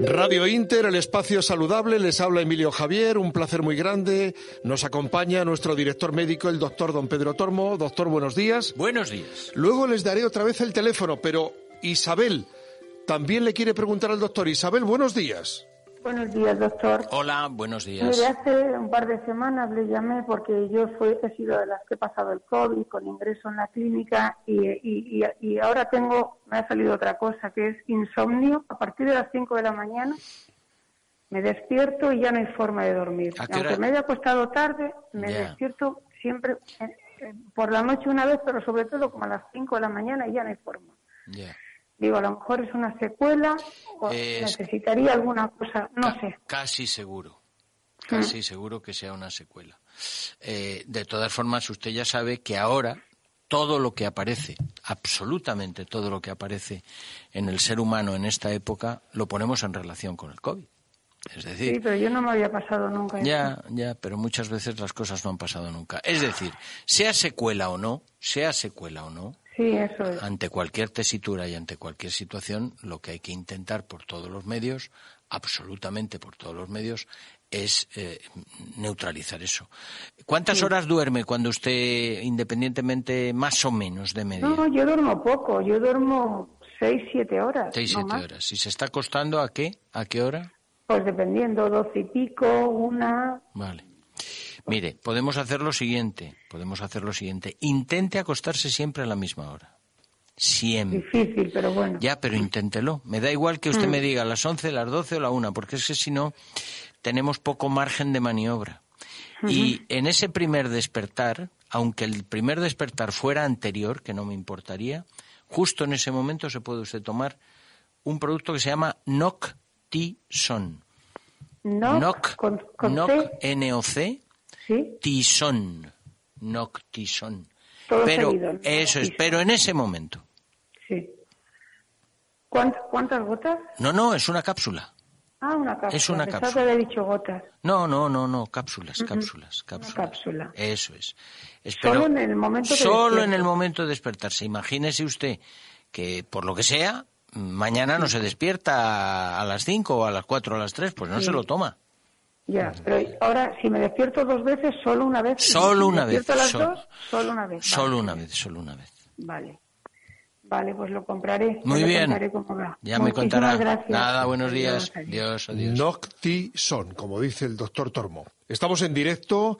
Radio Inter, el espacio saludable, les habla Emilio Javier, un placer muy grande. Nos acompaña nuestro director médico, el doctor don Pedro Tormo. Doctor, buenos días. Buenos días. Luego les daré otra vez el teléfono, pero Isabel también le quiere preguntar al doctor. Isabel, buenos días. Buenos días, doctor. Hola, buenos días. Mire, hace un par de semanas le llamé porque yo fui, he sido de las que he pasado el COVID con ingreso en la clínica y, y, y, ahora tengo, me ha salido otra cosa que es insomnio. A partir de las 5 de la mañana me despierto y ya no hay forma de dormir. Aunque me haya acostado tarde, me despierto siempre eh, eh, por la noche una vez, pero sobre todo como a las 5 de la mañana y ya no hay forma. Digo, a lo mejor es una secuela o necesitaría alguna cosa, no sé. Casi seguro, casi seguro que sea una secuela. Eh, de todas formas, usted ya sabe que ahora todo lo que aparece, absolutamente todo lo que aparece en el ser humano en esta época, lo ponemos en relación con el COVID. Es decir, sí, pero yo no me había pasado nunca. Ya, ya, pero muchas veces las cosas no han pasado nunca. Es decir, sea secuela o no, sea secuela o no, ante cualquier tesitura y ante cualquier situación, lo que hay que intentar por todos los medios, absolutamente por todos los medios, es eh, neutralizar eso. ¿Cuántas horas duerme cuando usted, independientemente, más o menos de media? No, yo duermo poco, yo duermo seis, siete horas. Seis, siete horas. ¿Y se está acostando a qué? ¿A qué hora? Pues dependiendo, doce y pico, una. Vale. Mire, podemos hacer lo siguiente, podemos hacer lo siguiente. Intente acostarse siempre a la misma hora. Siempre. Difícil, pero bueno. Ya, pero inténtelo. Me da igual que usted me mm. diga a las 11, las 12 o la 1, porque es que si no, tenemos poco margen de maniobra. Y en ese primer despertar, aunque el primer despertar fuera anterior, que no me importaría, justo en ese momento se puede usted tomar un producto que se llama Noctison. Noc, Noc, N-O-C, Tison, noctison. pero eso es, pero en ese momento. Sí. ¿Cuántas, gotas? No, no, es una cápsula. Ah, una cápsula. Es una cápsula. había dicho gotas. No, no, no, no, cápsulas, cápsulas, cápsulas. cápsula. Eso es. solo en el momento de Solo en el momento de despertarse. Imagínese usted que, por lo que sea, mañana no se despierta a las 5 o a las 4 o a las 3, pues no se lo toma. Ya, pero ahora si me despierto dos veces, solo una vez. Solo una vez. las dos, solo una vez. Solo una vez, solo una vez. Vale. Vale, pues lo compraré. Muy bien. Ya me contará. Gracias. Nada, buenos días. Adiós, adiós. Como dice el doctor Tormo. Estamos en directo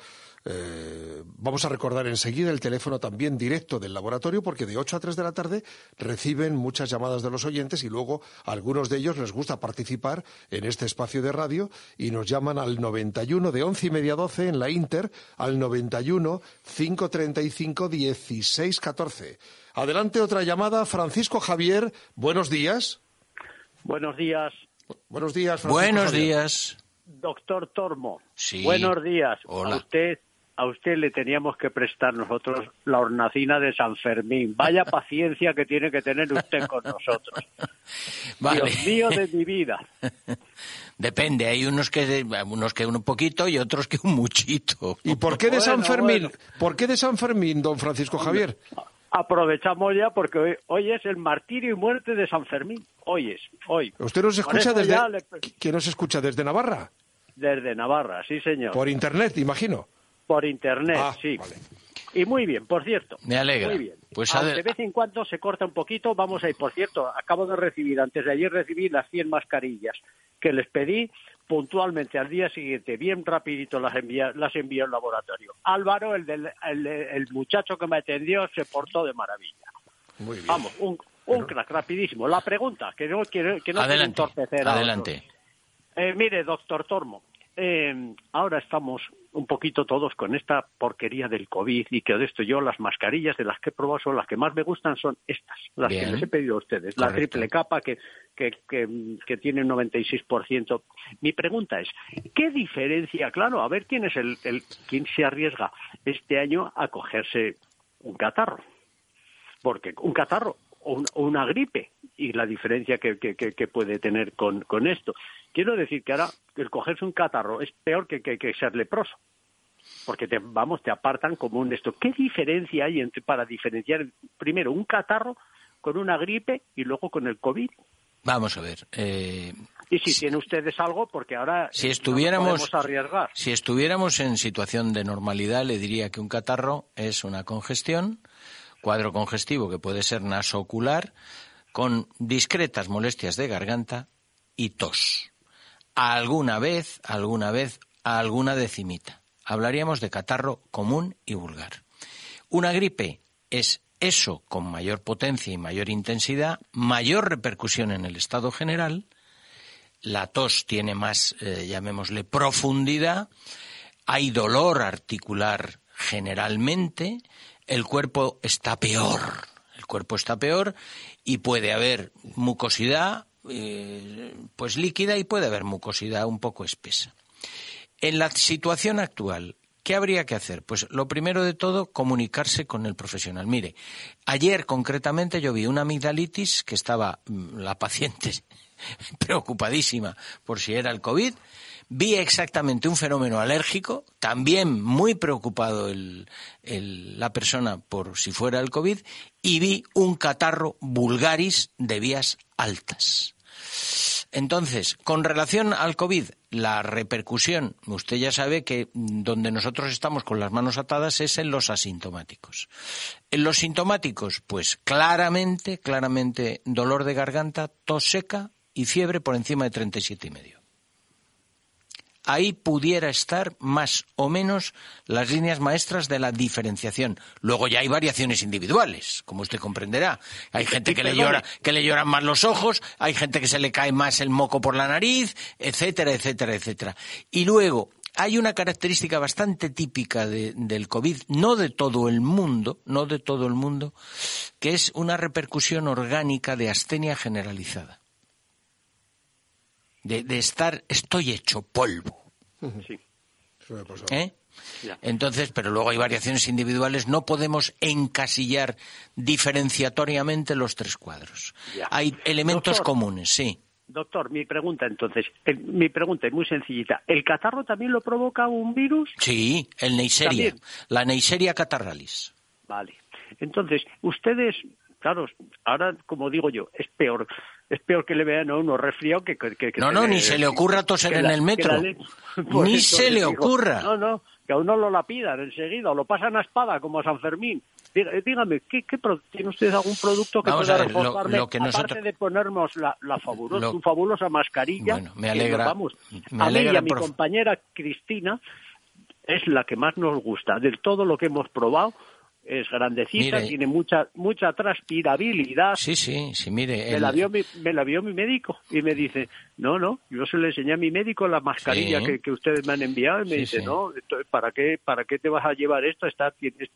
eh, vamos a recordar enseguida el teléfono también directo del laboratorio porque de 8 a 3 de la tarde reciben muchas llamadas de los oyentes y luego a algunos de ellos les gusta participar en este espacio de radio y nos llaman al 91 de 11 y media 12 en la Inter al 91 535 16 14. Adelante otra llamada. Francisco Javier, buenos días. Buenos días. Buenos días, Francisco Buenos días. Doctor Tormo. Sí. Buenos días. Hola. A usted a usted le teníamos que prestar nosotros la hornacina de San Fermín. Vaya paciencia que tiene que tener usted con nosotros. Dios mío de mi vida. Depende, hay unos que unos que un poquito y otros que un muchito. ¿Y por qué de San Fermín? ¿Por qué de San Fermín, don Francisco Javier? Aprovechamos ya porque hoy, es el martirio y muerte de San Fermín. Hoy es, hoy. ¿Usted nos escucha desde ¿Quién nos escucha desde Navarra? Desde Navarra, sí, señor. Por internet, imagino. Por internet, ah, sí. Y muy bien, por cierto. Me alegra. Muy bien. Pues de vez en cuando se corta un poquito, vamos a ir. Por cierto, acabo de recibir, antes de ayer recibí las 100 mascarillas que les pedí puntualmente al día siguiente, bien rapidito las, envía, las envió al laboratorio. Álvaro, el, del, el, muchacho que me atendió, se portó de maravilla. Muy bien. Vamos, un, un crack, rapidísimo. La pregunta, que no quiero que no adelante, entorpecer Adelante. Eh, mire, doctor Tormo, eh, ahora estamos un poquito todos con esta porquería del COVID y que de esto yo las mascarillas de las que he probado son las que más me gustan son estas, las que les he pedido a ustedes, la triple capa que, que, que, tiene un 96%. Mi pregunta es, ¿qué diferencia? Claro, a ver quién es el, el quién se arriesga este año a cogerse un catarro. Porque un catarro o, una gripe y la diferencia que, que, puede tener con, con, esto. Quiero decir que ahora el cogerse un catarro es peor que, que, ser leproso. Porque te, vamos, te apartan como un esto. ¿Qué diferencia hay entre, para diferenciar primero un catarro con una gripe y luego con el COVID? Vamos a ver. Eh, y si, tienen ustedes algo, porque ahora si estuviéramos, arriesgar. Si estuviéramos en situación de normalidad, le diría que un catarro es una congestión cuadro congestivo que puede ser nasocular, con discretas molestias de garganta y tos. Alguna vez, alguna vez, alguna decimita. Hablaríamos de catarro común y vulgar. Una gripe es eso con mayor potencia y mayor intensidad, mayor repercusión en el estado general. La tos tiene más, eh, llamémosle, profundidad. Hay dolor articular generalmente el cuerpo está peor. El cuerpo está peor y puede haber mucosidad eh, pues líquida y puede haber mucosidad un poco espesa. En la situación actual, ¿qué habría que hacer? Pues lo primero de todo, comunicarse con el profesional. Mire, ayer concretamente yo vi una amigdalitis que estaba mm, la paciente preocupadísima por si era el COVID vi exactamente un fenómeno alérgico, también muy preocupado la persona por si fuera el COVID, y vi un catarro vulgaris de vías altas. Entonces, con relación al COVID, la repercusión, usted ya sabe que donde nosotros estamos con las manos atadas es en los asintomáticos. En los sintomáticos, pues claramente, claramente dolor de garganta, tos seca y fiebre por encima de 37 y medio ahí pudiera estar más o menos las líneas maestras de la diferenciación. Luego ya hay variaciones individuales, como usted comprenderá. Hay gente que le llora, que le lloran más los ojos, hay gente que se le cae más el moco por la nariz, etcétera, etcétera, etcétera. Y luego hay una característica bastante típica del COVID, no de todo el mundo, no de todo el mundo, que es una repercusión orgánica de astenia generalizada de, estar, estoy hecho polvo. Sí. ¿Eh? Entonces, pero luego hay variaciones individuales, no podemos encasillar diferenciatoriamente los tres cuadros. Hay elementos comunes, sí. Doctor, mi pregunta entonces, mi pregunta es muy sencillita. ¿El catarro también lo provoca un virus? Sí, el Neisseria, la Neisseria catarralis. Vale. Entonces, ustedes, claro, ahora como digo yo, es peor es peor que le vean a uno resfriado que... que, no, no, ni se le ocurra toser en el metro. ni se le ocurra. No, no, que a uno lo lapidan enseguida o lo pasan a espada como a San Fermín. Dígame, ¿qué, qué ¿tiene usted algún producto que pueda reforzarme? Lo, que aparte de ponernos la, la fabulosa, su fabulosa mascarilla. Bueno, me alegra. vamos, me a mí y a mi compañera Cristina es la que más nos gusta. De todo lo que hemos probado, es grandecita, tiene mucha mucha transpirabilidad. Sí, sí, sí, mire. Me, la vio mi, me la vio mi médico y me dice, no, no, yo se le enseñé a mi médico la mascarilla que, ustedes me han enviado y me dice, no, ¿para qué, ¿para qué te vas a llevar esto? Está,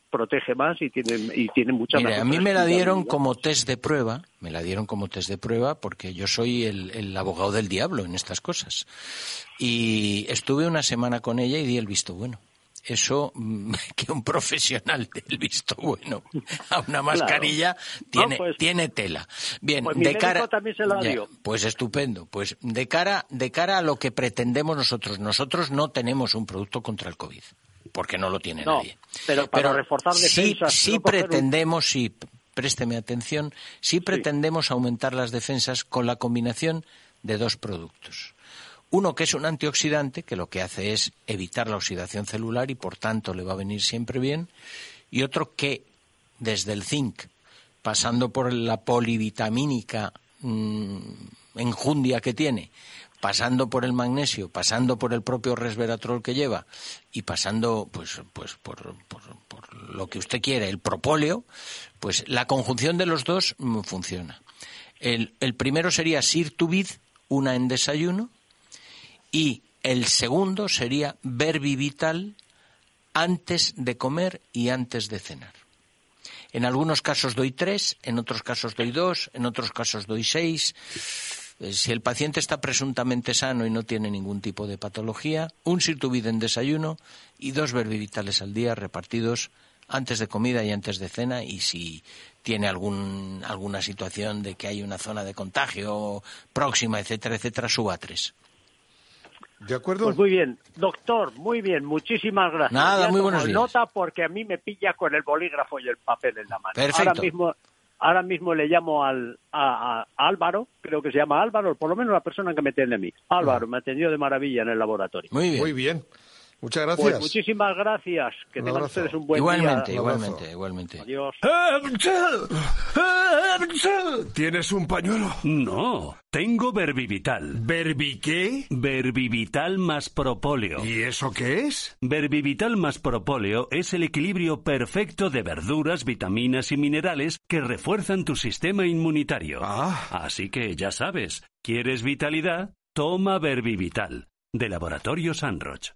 protege más y tiene, y tiene mucha Mire, a mí me la dieron como test de prueba, me la dieron como test de prueba porque yo soy el, el abogado del diablo en estas cosas. Y estuve una semana con ella y di el visto bueno eso mm, que un profesional del visto bueno a una mascarilla tiene, pues, tiene tela. Bien, pues de cara también se la dio. pues estupendo. Pues de cara de cara a lo que pretendemos nosotros, nosotros no tenemos un producto contra el COVID, porque no lo tiene nadie. Pero para reforzar defensas, sí, pretendemos, sí, présteme atención, sí pretendemos aumentar las defensas con la combinación de dos productos. Uno que es un antioxidante, que lo que hace es evitar la oxidación celular y por tanto le va a venir siempre bien. Y otro que desde el zinc, pasando por la polivitamínica mm, enjundia que tiene, pasando por el magnesio, pasando por el propio resveratrol que lleva y pasando pues, pues por, lo que usted quiera, el propóleo, pues la conjunción de los dos mm, funciona. El, el primero sería sirtuvid, una en desayuno, y El segundo sería Verbivital antes de comer y antes de cenar. En algunos casos doy tres, en otros casos doy dos, en otros casos doy seis. Eh, si el paciente está presuntamente sano y no tiene ningún tipo de patología, un sirtubid en desayuno y dos verbivitales al día repartidos antes de comida y antes de cena y si tiene algún, alguna situación de que hay una zona de contagio próxima, etcétera, etcétera, suba tres. ¿De acuerdo? Pues muy bien, doctor, muy bien, muchísimas gracias. Nada, muy buenos días. Nota porque a mí me pilla con el bolígrafo y el papel en la mano. Perfecto. Ahora mismo, ahora mismo le llamo al, a, Álvaro, creo que se llama Álvaro, por lo menos la persona que me tiene a mí. Álvaro, me atendió de maravilla en el laboratorio. Muy bien. Muy bien. Muchas gracias. Pues muchísimas gracias. Que tengan ustedes un buen igualmente, día. Igualmente, igualmente, Adiós. ¿Tienes un pañuelo? No, tengo Verbivital. ¿Verbi qué? Verbivital más propóleo. ¿Y eso qué es? Verbivital más propóleo es el equilibrio perfecto de verduras, vitaminas y minerales que refuerzan tu sistema inmunitario. Ah. Así que ya sabes, ¿quieres vitalidad? Toma Verbivital. De Laboratorio Sanroch.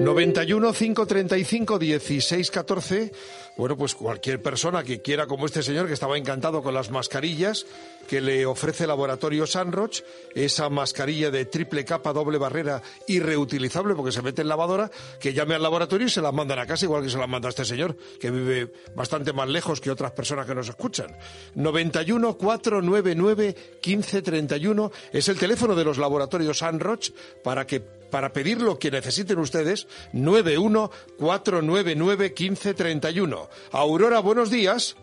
91 535 16 14. Bueno, pues cualquier persona que quiera, como este señor que estaba encantado con las mascarillas que le ofrece Laboratorio Sanroch, esa mascarilla de triple capa, doble barrera y reutilizable porque se mete en lavadora, que llame al laboratorio y se las mandan a casa, igual que se las manda este señor, que vive bastante más lejos que otras personas que nos escuchan. 91 499 1531 es el teléfono de los laboratorios Sanroch para que para pedir lo que necesiten ustedes, 91-499-1531. Aurora, buenos días.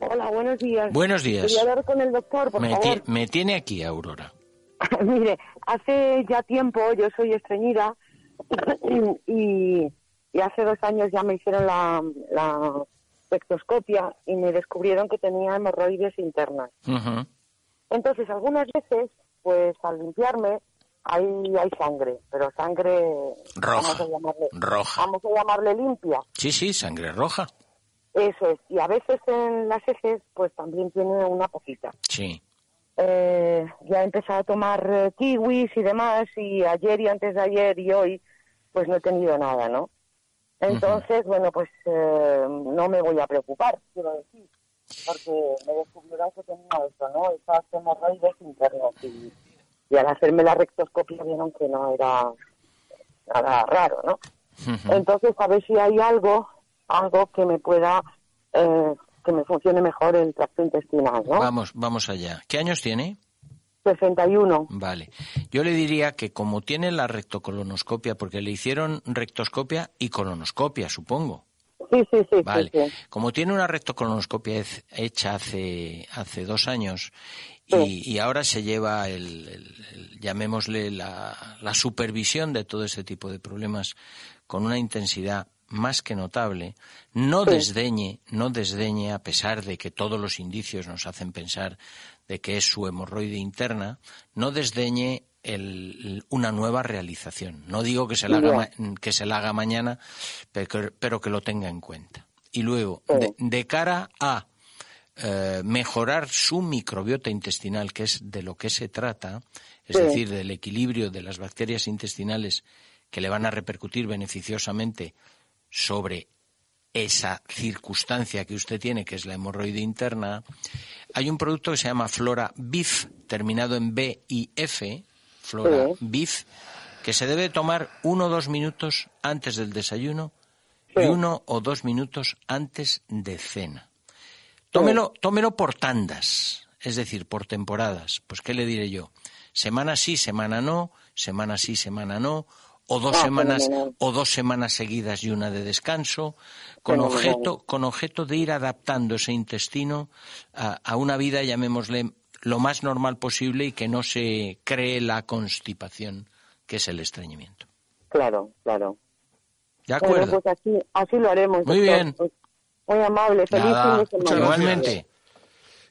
Hola, buenos días. Buenos días. Quería hablar con el doctor, por me, favor. me tiene aquí, Aurora. Mire, hace ya tiempo yo soy estreñida y, y, hace dos años ya me hicieron la, la y me descubrieron que tenía hemorroides internas. Entonces, algunas veces, pues al limpiarme, hay, hay sangre, pero sangre roja. Vamos a llamarle, roja. Vamos a llamarle limpia. Sí, sí, sangre roja. Eso es. Y a veces en las heces, pues también tiene una poquita. Sí. Eh, ya he empezado a tomar eh, kiwis y demás, y ayer y antes de ayer y hoy, pues no he tenido nada, ¿no? Entonces, bueno, pues eh, no me voy a preocupar, quiero decir, porque me descubrieron que tenía eso, ¿no? Esas hemorroides internas y y al hacerme la rectoscopia vieron que no era nada raro, ¿no? Entonces, a ver si hay algo, algo que me pueda, eh, que me funcione mejor el tracto intestinal, ¿no? Vamos, vamos allá. ¿Qué años tiene? 61. Vale. Yo le diría que como tiene la rectocolonoscopia, porque le hicieron rectoscopia y colonoscopia, supongo. Sí, sí, sí. Vale. Sí, sí. Como tiene una rectocolonoscopia hecha hace, hace dos años y, y, ahora se lleva el, el, llamémosle la, la, supervisión de todo ese tipo de problemas con una intensidad más que notable, no desdeñe, no desdeñe, a pesar de que todos los indicios nos hacen pensar de que es su hemorroide interna, no desdeñe el, una nueva realización. No digo que se la haga, que se la haga mañana, pero, pero, que lo tenga en cuenta. Y luego, de, de cara a eh, mejorar su microbiota intestinal, que es de lo que se trata, es sí. decir, del equilibrio de las bacterias intestinales que le van a repercutir beneficiosamente sobre esa circunstancia que usted tiene, que es la hemorroide interna, hay un producto que se llama Flora BIF, terminado en B y F, Flora sí. BIF, que se debe tomar uno o dos minutos antes del desayuno sí. y uno o dos minutos antes de cena. Tómelo, tómelo por tandas, es decir, por temporadas. Pues, ¿qué le diré yo? Semana sí, semana no, semana sí, semana no, o dos Ah, semanas fenomenal. o dos semanas seguidas y una de descanso, con Fenomenal. objeto, con objeto de ir adaptando ese intestino a, a una vida, llamémosle, lo más normal posible y que no se cree la constipación, que es el estreñimiento. Claro, claro. ¿De Bueno, acuerdo? pues así, así lo haremos. Muy doctor. bien. Muy amable, feliz Nada, fin de semana. igualmente.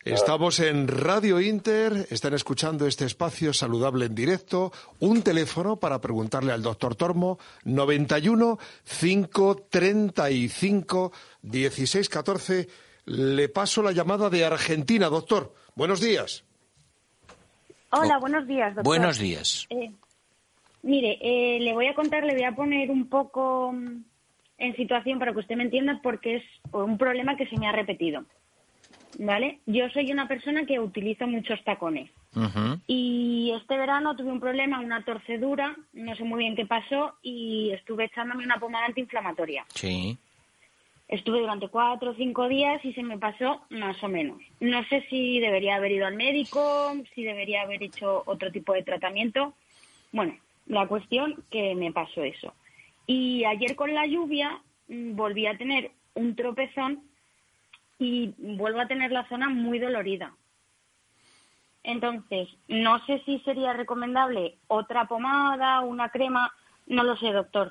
Estamos en Radio Inter, están escuchando este espacio saludable en directo. Un teléfono para preguntarle al doctor Tormo, 91 535 1614. Le paso la llamada de Argentina, doctor. Buenos días. Hola, buenos días, doctor. Buenos días. Eh, mire, eh, le voy a contar, le voy a poner un poco mm, en situación para que usted me entienda porque es un problema que se me ha repetido. ¿Vale? Yo soy una persona que utiliza muchos tacones. Y este verano tuve un problema, una torcedura, no sé muy bien qué pasó y estuve echándome una pomada antiinflamatoria. Sí. Estuve durante cuatro o cinco días y se me pasó más o menos. No sé si debería haber ido al médico, si debería haber hecho otro tipo de tratamiento. Bueno, la cuestión que me pasó eso. Y ayer con la lluvia mm, volví a tener un tropezón y vuelvo a tener la zona muy dolorida. Entonces, no sé si sería recomendable otra pomada, una crema, no lo sé, doctor.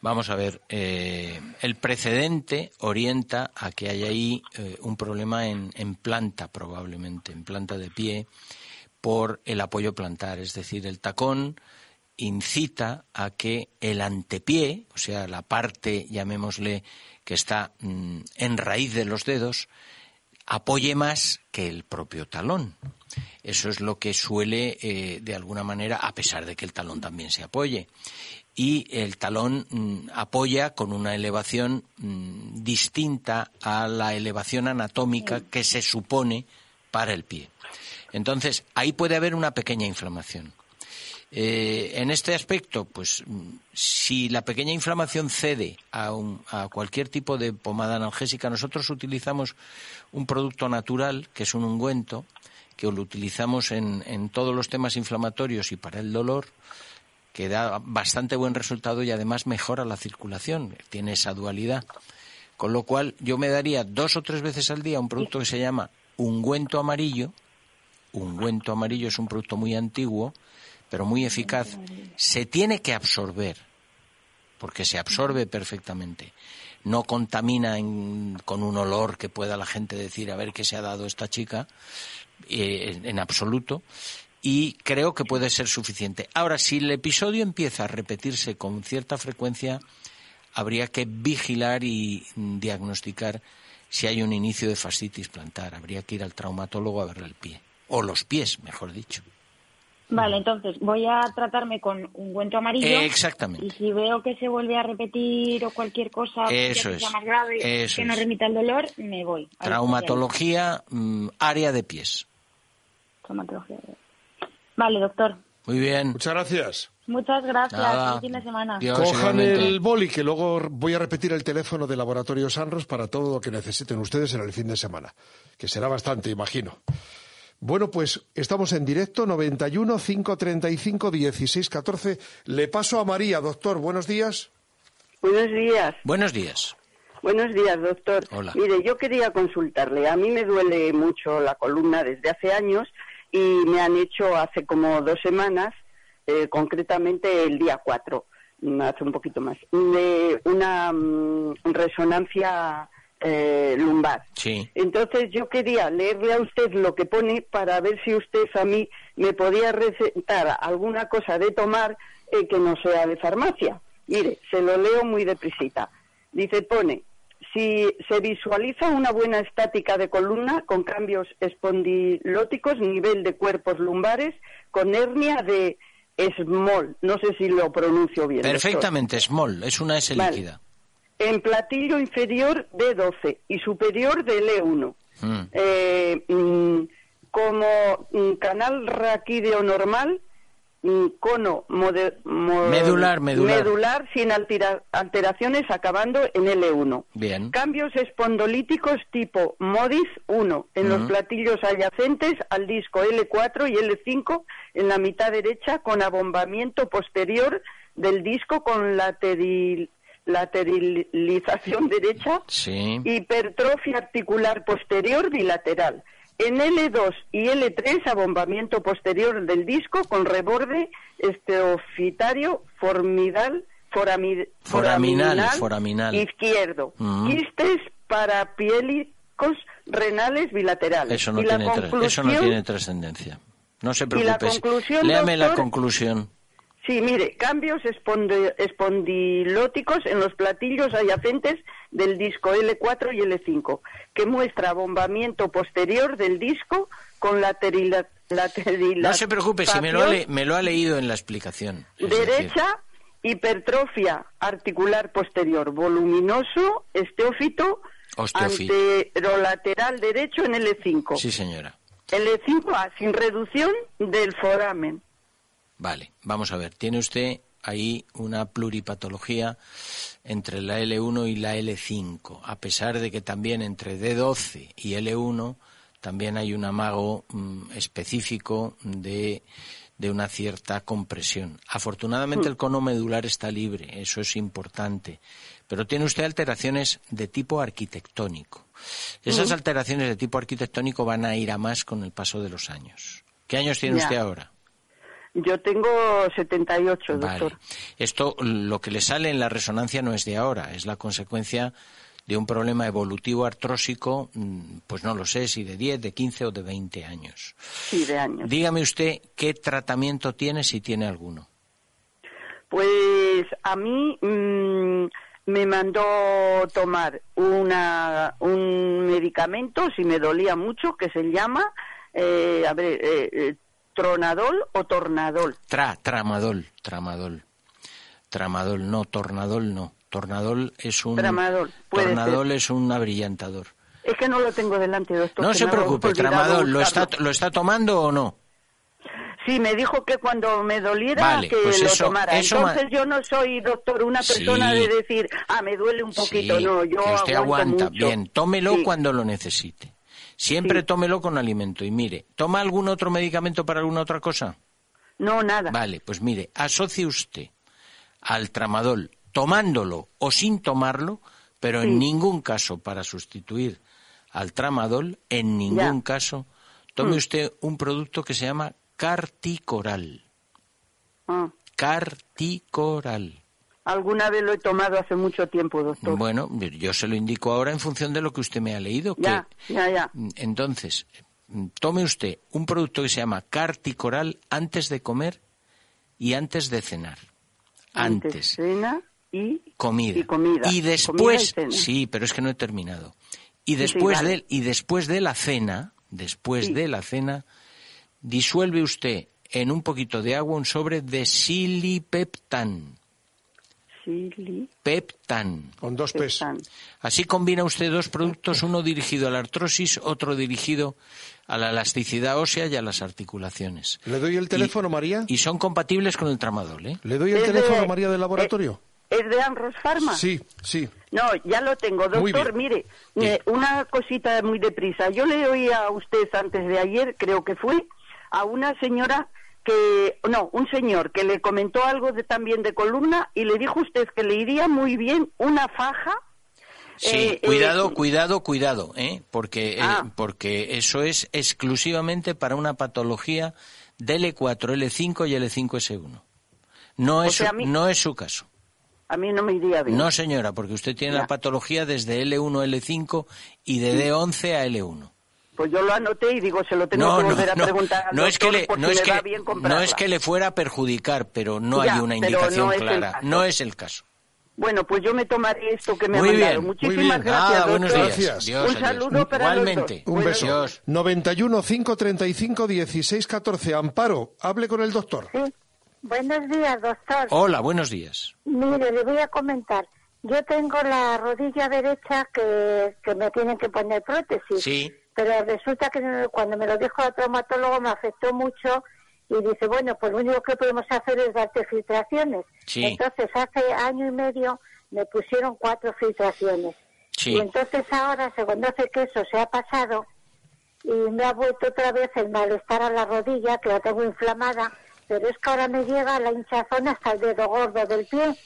Vamos a ver, eh, el precedente orienta a que haya ahí eh, un problema en, en, planta, probablemente, en planta de pie, por el apoyo plantar. Es decir, el tacón incita a que el antepié, o sea, la parte, llamémosle, que está mm, en raíz de los dedos, apoye más que el propio talón. Eso es lo que suele, eh, de alguna manera, a pesar de que el talón también se apoye y el talón mm, apoya con una elevación mm, distinta a la elevación anatómica que se supone para el pie. Entonces, ahí puede haber una pequeña inflamación. Eh, en este aspecto, pues mm, si la pequeña inflamación cede a, a, cualquier tipo de pomada analgésica, nosotros utilizamos un producto natural, que es un ungüento, que lo utilizamos en, en todos los temas inflamatorios y para el dolor, que da bastante buen resultado y además mejora la circulación, tiene esa dualidad. Con lo cual yo me daría dos o tres veces al día un producto que se llama ungüento amarillo. Ungüento amarillo es un producto muy antiguo, pero muy eficaz. Se tiene que absorber, porque se absorbe perfectamente. No contamina con un olor que pueda la gente decir a ver qué se ha dado esta chica, eh, en absoluto y creo que puede ser suficiente. Ahora, si el episodio empieza a repetirse con cierta frecuencia, habría que vigilar y diagnosticar si hay un inicio de fascitis plantar. Habría que ir al traumatólogo a verle el pie, o los pies, mejor dicho. Vale, entonces voy a tratarme con un guento amarillo. exactamente. Y si veo que se vuelve a repetir o cualquier cosa que sea más grave, que no remita el dolor, me voy. Traumatología, mm, área de pies. Traumatología. Vale, doctor. Muy bien. Muchas gracias. Muchas gracias. fin de semana. Cojan el boli, que luego voy a repetir el teléfono de Laboratorio Sanros para todo lo que necesiten ustedes en el fin de semana, que será bastante, imagino. Bueno, pues estamos en directo, 91 535 16 14. Le paso a María, doctor. Buenos días. Buenos días. Buenos días. Buenos días, doctor. Hola. Mire, yo quería consultarle. A mí me duele mucho la columna desde hace años y me han hecho hace como dos semanas, eh, concretamente el día 4, mm, hace un poquito más, de una mm, resonancia eh, lumbar. Sí. Entonces yo quería leerle a usted lo que pone para ver si usted a mí me podía recetar alguna cosa de tomar eh, que no sea de farmacia. Mire, se lo leo muy deprisita. Dice, pone, si se visualiza una buena estática de columna con cambios espondilóticos, nivel de cuerpos lumbares, con hernia de small, no sé si lo pronuncio bien. Perfectamente, small, es una S líquida. En platillo inferior D12 y superior de L1. Mm. Eh, mm, como mm, canal raquídeo normal, cono medular, medular. sin alteraciones acabando en L1. Bien. Cambios espondolíticos tipo MODIS 1 en los platillos adyacentes al disco L4 y L5 en la mitad derecha con abombamiento posterior del disco con lateralización derecha, hipertrofia articular posterior bilateral en L2 y L3, abombamiento posterior del disco con reborde esteofitario formidal, foraminal, izquierdo. Quistes parapiélicos renales bilaterales. Eso no, tiene, trascendencia. No se preocupe. Léame la conclusión. Sí, mire, cambios espondilóticos en los platillos adyacentes del disco L4 y L5, que muestra abombamiento posterior del disco con no se preocupe, si me lo, ha me lo ha leído en la explicación. Derecha, hipertrofia articular posterior, voluminoso, esteófito, anterolateral derecho en L5. Sí, señora. L5A, sin reducción del foramen. Vale, vamos a ver. Tiene usted ahí una pluripatología entre la L1 y la L5, a pesar de que también entre D12 y L1 también hay un amago mm, específico de, de, una cierta compresión. Afortunadamente el cono medular está libre, eso es importante, pero tiene usted alteraciones de tipo arquitectónico. Esas alteraciones de tipo arquitectónico van a ir a más con el paso de los años. ¿Qué años tiene usted ahora? Yo tengo 78, doctor. Esto, lo que le sale en la resonancia no es de ahora, es la consecuencia de un problema evolutivo artrósico, mm, pues no lo sé, si de 10, de 15 o de 20 años. Sí, de años. Dígame usted qué tratamiento tiene, si tiene alguno. Pues a mí mm, me mandó tomar una, un medicamento, si me dolía mucho, que se llama, eh, a ver, eh, eh, tronadol o tornadol. Tra, tramadol, tramadol. Tramadol, no, tornadol no. Tornadol es un tramadol, tornadol es un abrillantador. Es que no lo tengo delante, doctor. No se preocupe, tramadol, ¿lo está, ¿lo está tomando o no? Sí, me dijo que cuando me doliera que pues lo tomara. Entonces yo no soy, doctor, una persona de decir, ah, me duele un poquito. no, yo que usted aguanta. Bien, tómelo cuando lo necesite. Siempre tómelo con alimento. Y mire, ¿toma algún otro medicamento para alguna otra cosa? No, nada. Vale, pues mire, asocie usted al tramadol tomándolo o sin tomarlo, pero en ningún caso para sustituir al tramadol, en ningún caso, tome mm. usted un producto que se llama carticoral. Ah. Carticoral. Alguna vez lo he tomado hace mucho tiempo, doctor. Bueno, yo se lo indico ahora en función de lo que usted me ha leído. Ya, ya, ya. Entonces, tome usted un producto que se llama carticoral antes de comer y antes de cenar. Antes. cena y comida. Y, comida. y después, sí, pero es que no he terminado. Y después de y después de la cena, después de la cena, disuelve usted en un poquito de agua un sobre de silipeptan. Silipeptan. Con dos P's. Así combina usted dos productos, uno dirigido a la artrosis, otro dirigido a la elasticidad ósea y a las articulaciones. ¿Le doy el teléfono, María? Y son compatibles con el tramadol, ¿eh? ¿Le doy el teléfono, María, del laboratorio? ¿Es de Amros Pharma? Sí, sí. No, ya lo tengo. Doctor, mire, una cosita muy deprisa. Yo le oí a usted antes de ayer, creo que fue, a una señora que, no, un señor que le comentó algo de, también de columna y le dijo usted que le iría muy bien una faja. Sí, eh, cuidado, eh, cuidado, cuidado, ¿eh? Porque, ah. porque eso es exclusivamente para una patología del L4, L5 y L5S1. No es, no es su caso. A mí no me iría bien. No, señora, porque usted tiene la patología desde L1 a L5 y de D11 a L1. Pues yo lo anoté y digo, se lo tengo que volver a preguntar no es que le, no es que, no es que le fuera a perjudicar, pero no hay una indicación clara. no es el caso. Bueno, pues yo me tomaré esto que me ha mandado. Muchísimas gracias, buenos días. Un saludo para Igualmente. Un beso. Dios. 91 535 16 14. Amparo, hable con el doctor. Sí. Buenos días, doctor. Hola, buenos días. Mire, le voy a comentar. Yo tengo la rodilla derecha que, que me tienen que poner prótesis. Sí pero resulta que cuando me lo dijo el traumatólogo me afectó mucho y dice, bueno, pues lo único que podemos hacer es darte filtraciones. Entonces, hace año y medio me pusieron cuatro filtraciones. Y entonces ahora, según hace que eso se ha pasado, y me ha vuelto otra vez el malestar a la rodilla, que la tengo inflamada, pero es que ahora me llega la hinchazón hasta el dedo gordo del pie.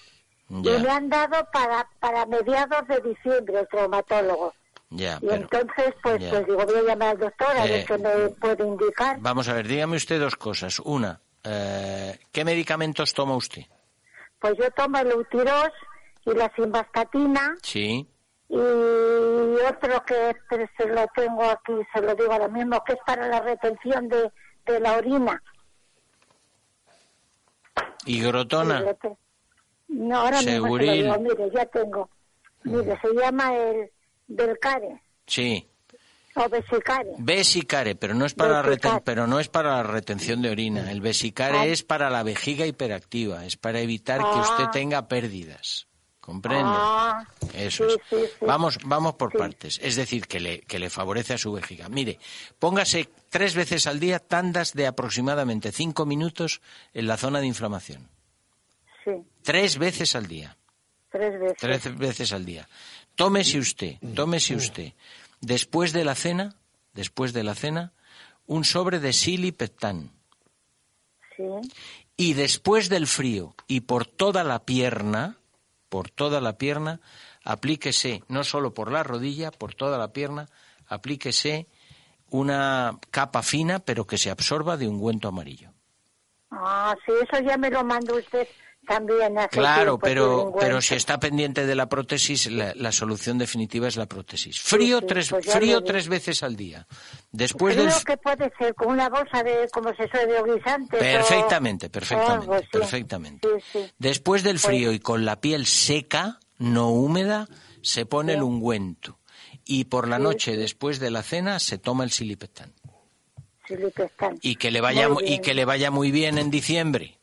Y me han dado para, para mediados de diciembre el traumatólogo y entonces, pues, pues, digo, voy a llamar al doctor a ver eh, qué me puede indicar. Vamos a ver, dígame usted dos cosas. Una, eh, ¿qué medicamentos toma usted? Pues yo tomo el Utiros y la simvastatina. Sí. Y otro que se lo tengo aquí, se lo digo ahora mismo, que es para la retención de, de la orina. ¿Y grotona? No, ahora mismo se lo digo, mire, ya tengo. Mire, se llama el del CARE. Sí. O vesicare. Vesicare, pero no es para, la, pero no es para la retención de orina. El vesicare ah. es para la vejiga hiperactiva, es para evitar que usted ah. tenga pérdidas. ¿Comprende? Ah. Eso es. Vamos, vamos por partes. Es decir, que le, que le favorece a su vejiga. Mire, póngase tres veces al día tandas de aproximadamente cinco minutos en la zona de inflamación. Sí. Tres veces al día. Tres veces. Tres veces al día. Tómese usted, tómese usted después de la cena, después de la cena, un sobre de silipetán. Sí. Y después del frío y por toda la pierna, por toda la pierna, aplíquese, no solo por la rodilla, por toda la pierna, aplíquese una capa fina, pero que se absorba de ungüento amarillo. Ah, sí, eso ya me lo mandó usted también claro, pero, pero si está pendiente de la prótesis, la, solución definitiva es la prótesis. Frío, tres, pues frío tres veces al día. Después ¿Frío que puede ser? ¿Con una bolsa de, como se suele, Perfectamente, perfectamente, perfectamente. Después del pues frío y con la piel seca, no húmeda, se pone el ungüento. Y por la noche, después de la cena, se toma el silipetán. Y que le vaya, y que le vaya muy bien en diciembre.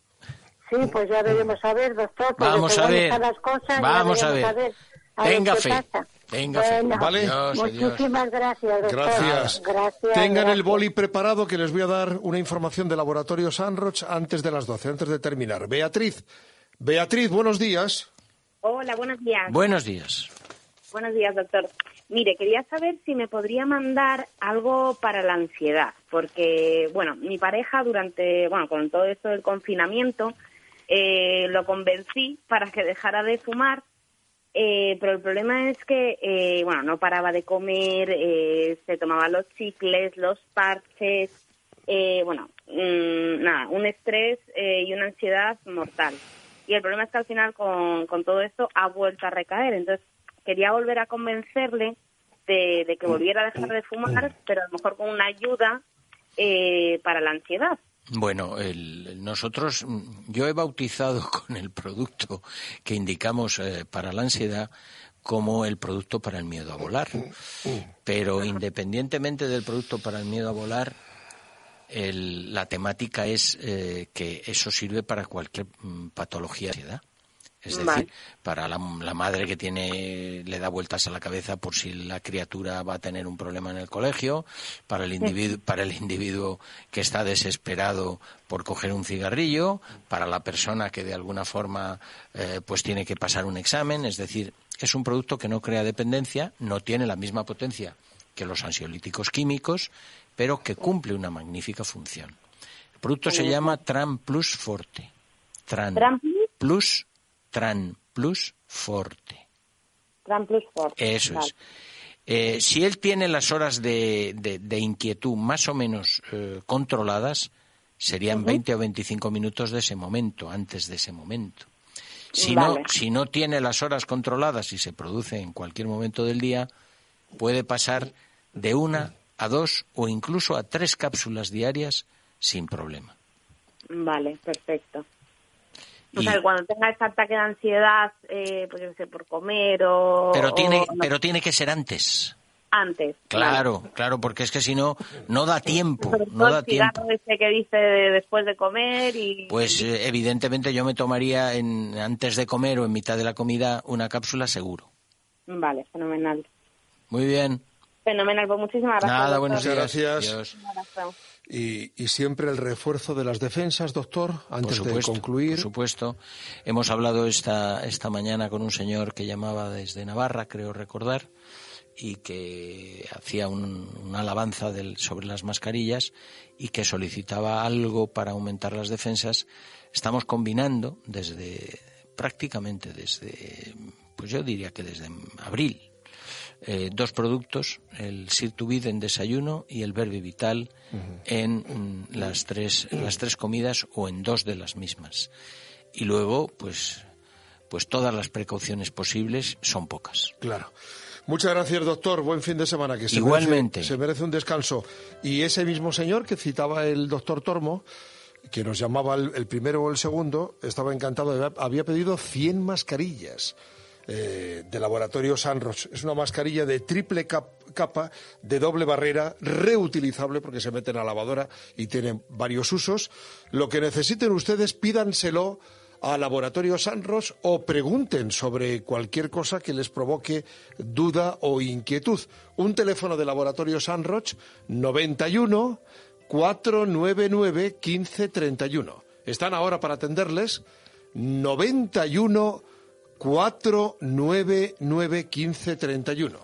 Sí, pues ya veremos a ver, doctor. Vamos a ver. Vamos a ver. Tenga fe. Tenga fe. ¿Vale? muchísimas gracias, doctor. Gracias. Tengan el boli preparado que les voy a dar una información del laboratorio Sanroch antes de las 12, antes de terminar. Beatriz. Beatriz, buenos días. Hola, buenos días. Buenos días. Buenos días, doctor. Mire, quería saber si me podría mandar algo para la ansiedad, porque, bueno, mi pareja durante, bueno, con todo esto del confinamiento, eh, lo convencí para que dejara de fumar, eh, pero el problema es que, eh, bueno, no paraba de comer, se tomaba los chicles, los parches, bueno, mm, nada, un estrés y una ansiedad mortal. Y el problema es que al final con, con todo esto ha vuelto a recaer. Entonces, quería volver a convencerle de, de que volviera a dejar de fumar, pero a lo mejor con una ayuda para la ansiedad. Bueno, nosotros, yo he bautizado con el producto que indicamos eh, para la ansiedad como el producto para el miedo a volar. Pero independientemente del producto para el miedo a volar, la temática es eh, que eso sirve para cualquier mm, patología de ansiedad. Es decir, para la, madre que tiene le da vueltas a la cabeza por si la criatura va a tener un problema en el colegio, para el individuo, para el individuo que está desesperado por coger un cigarrillo, para la persona que de alguna forma eh, pues tiene que pasar un examen, es decir, es un producto que no crea dependencia, no tiene la misma potencia que los ansiolíticos químicos, pero que cumple una magnífica función. El producto se llama Tran Plus Forte. Tran Plus Tran Plus Forte. Tran Plus Forte. Eso es. Eh, si él tiene las horas de, inquietud más o menos eh, controladas, serían 20 o 25 minutos de ese momento, antes de ese momento. Si, no, si no tiene las horas controladas y se produce en cualquier momento del día, puede pasar de una a dos o incluso a tres cápsulas diarias sin problema. Vale, perfecto. O sea, cuando tenga ese ataque de ansiedad, eh, pues yo sé, por comer o... Pero tiene, pero tiene que ser antes. Antes. Claro, claro, porque es que si no, no da tiempo. no da tiempo. ese que dice después de comer y... Pues eh, evidentemente yo me tomaría en, antes de comer o en mitad de la comida una cápsula seguro. Vale, fenomenal. Muy bien. Fenomenal, pues muchísimas gracias. Nada, buenos días. Gracias. Y, siempre el refuerzo de las defensas, doctor, antes de concluir. Por supuesto. Hemos hablado esta, esta mañana con un señor que llamaba desde Navarra, creo recordar, y que hacía una alabanza sobre las mascarillas y que solicitaba algo para aumentar las defensas. Estamos combinando desde prácticamente desde, pues yo diría que desde abril, eh, dos productos, el Sirtuvid en desayuno y el Verbi Vital en mm, las, tres, las tres comidas o en dos de las mismas. Y luego, pues, pues todas las precauciones posibles son pocas. Claro. Muchas gracias, doctor. Buen fin de semana. Que se Igualmente. Merece, se merece un descanso. Y ese mismo señor que citaba el doctor Tormo, que nos llamaba el, primero o el segundo, estaba encantado. Había pedido 100 mascarillas. Eh, de Laboratorio Sanros. Es una mascarilla de triple capa, de doble barrera, reutilizable porque se mete en la lavadora y tiene varios usos. Lo que necesiten ustedes, pídanselo a Laboratorio Sanros o pregunten sobre cualquier cosa que les provoque duda o inquietud. Un teléfono de Laboratorio Sanroch 91 499 1531. Están ahora para atenderles 91 499 1531.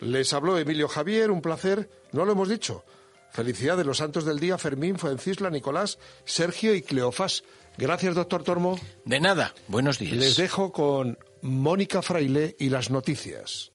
Les habló Emilio Javier, un placer, no lo hemos dicho. Felicidad de los santos del día, Fermín, Fuencisla, Nicolás, Sergio y Cleofás. Gracias, doctor Tormo. De nada, buenos días. Les dejo con Mónica Fraile y las noticias.